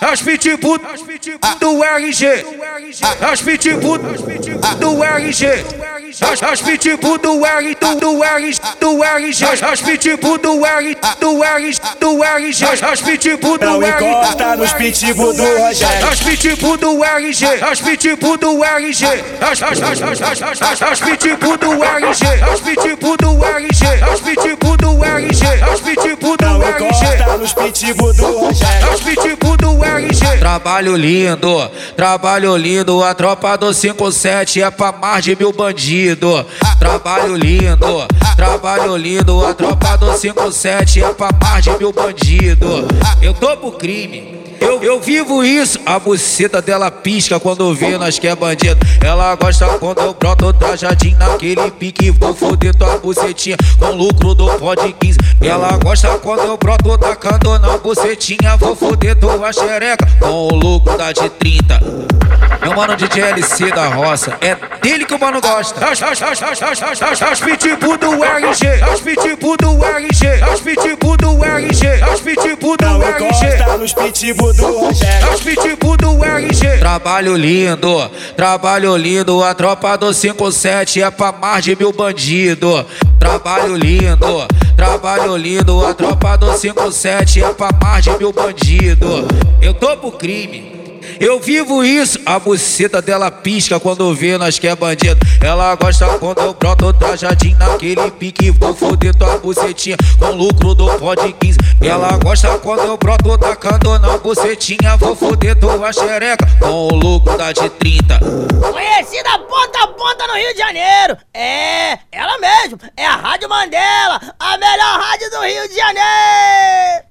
É os pitbull do RG. É os pitbull do RG. É os pitbull do R do R do RG. É os pitbull do R do R do RG. É os pitbull do R. do encosta nos pitbull do Rogério. RG, as pitbull do RG. É os pitbull do RG. É os pitbull do RG. É os pitbull do RG. É os pitbull do RG. É os pitbull do RG. do encosta nos pitbull do Rogério. Trabalho lindo, trabalho lindo. A tropa do 57 é pra mais de mil bandido. Trabalho lindo, trabalho lindo. A tropa do 57 é pra mais de mil bandido. Eu tô pro crime. Eu, eu vivo isso, a buceta dela pisca quando vê nós que é bandido. Ela gosta quando eu broto trajadinho naquele pique. Vou foder tua bucetinha com lucro do pod 15. Ela gosta quando eu broto tacando na bucetinha. Vou foder tua xereca com o lucro da de 30. Meu mano de GLC da roça, é dele que o mano gosta. As pitbull do RG, as pitbull do RG. encosta nos pitbull do Rogério. As pitbull do RG. Trabalho lindo, trabalho lindo. A tropa do 57 é pra mais de mil bandido. Trabalho lindo, trabalho lindo. A tropa do 57 é pra mais de mil bandido. Eu tô pro crime. Eu vivo isso, a buceta dela pisca quando vê nós que é bandido. Ela gosta quando eu broto trajadinho naquele pique. Vou foder tua bucetinha com lucro do pod 15. Ela gosta quando eu broto tacando na bucetinha. Vou foder tua xereca com o lucro da de 30. Conhecida ponta a ponta no Rio de Janeiro. É, ela mesmo. É a Rádio Mandela, a melhor rádio do Rio de Janeiro.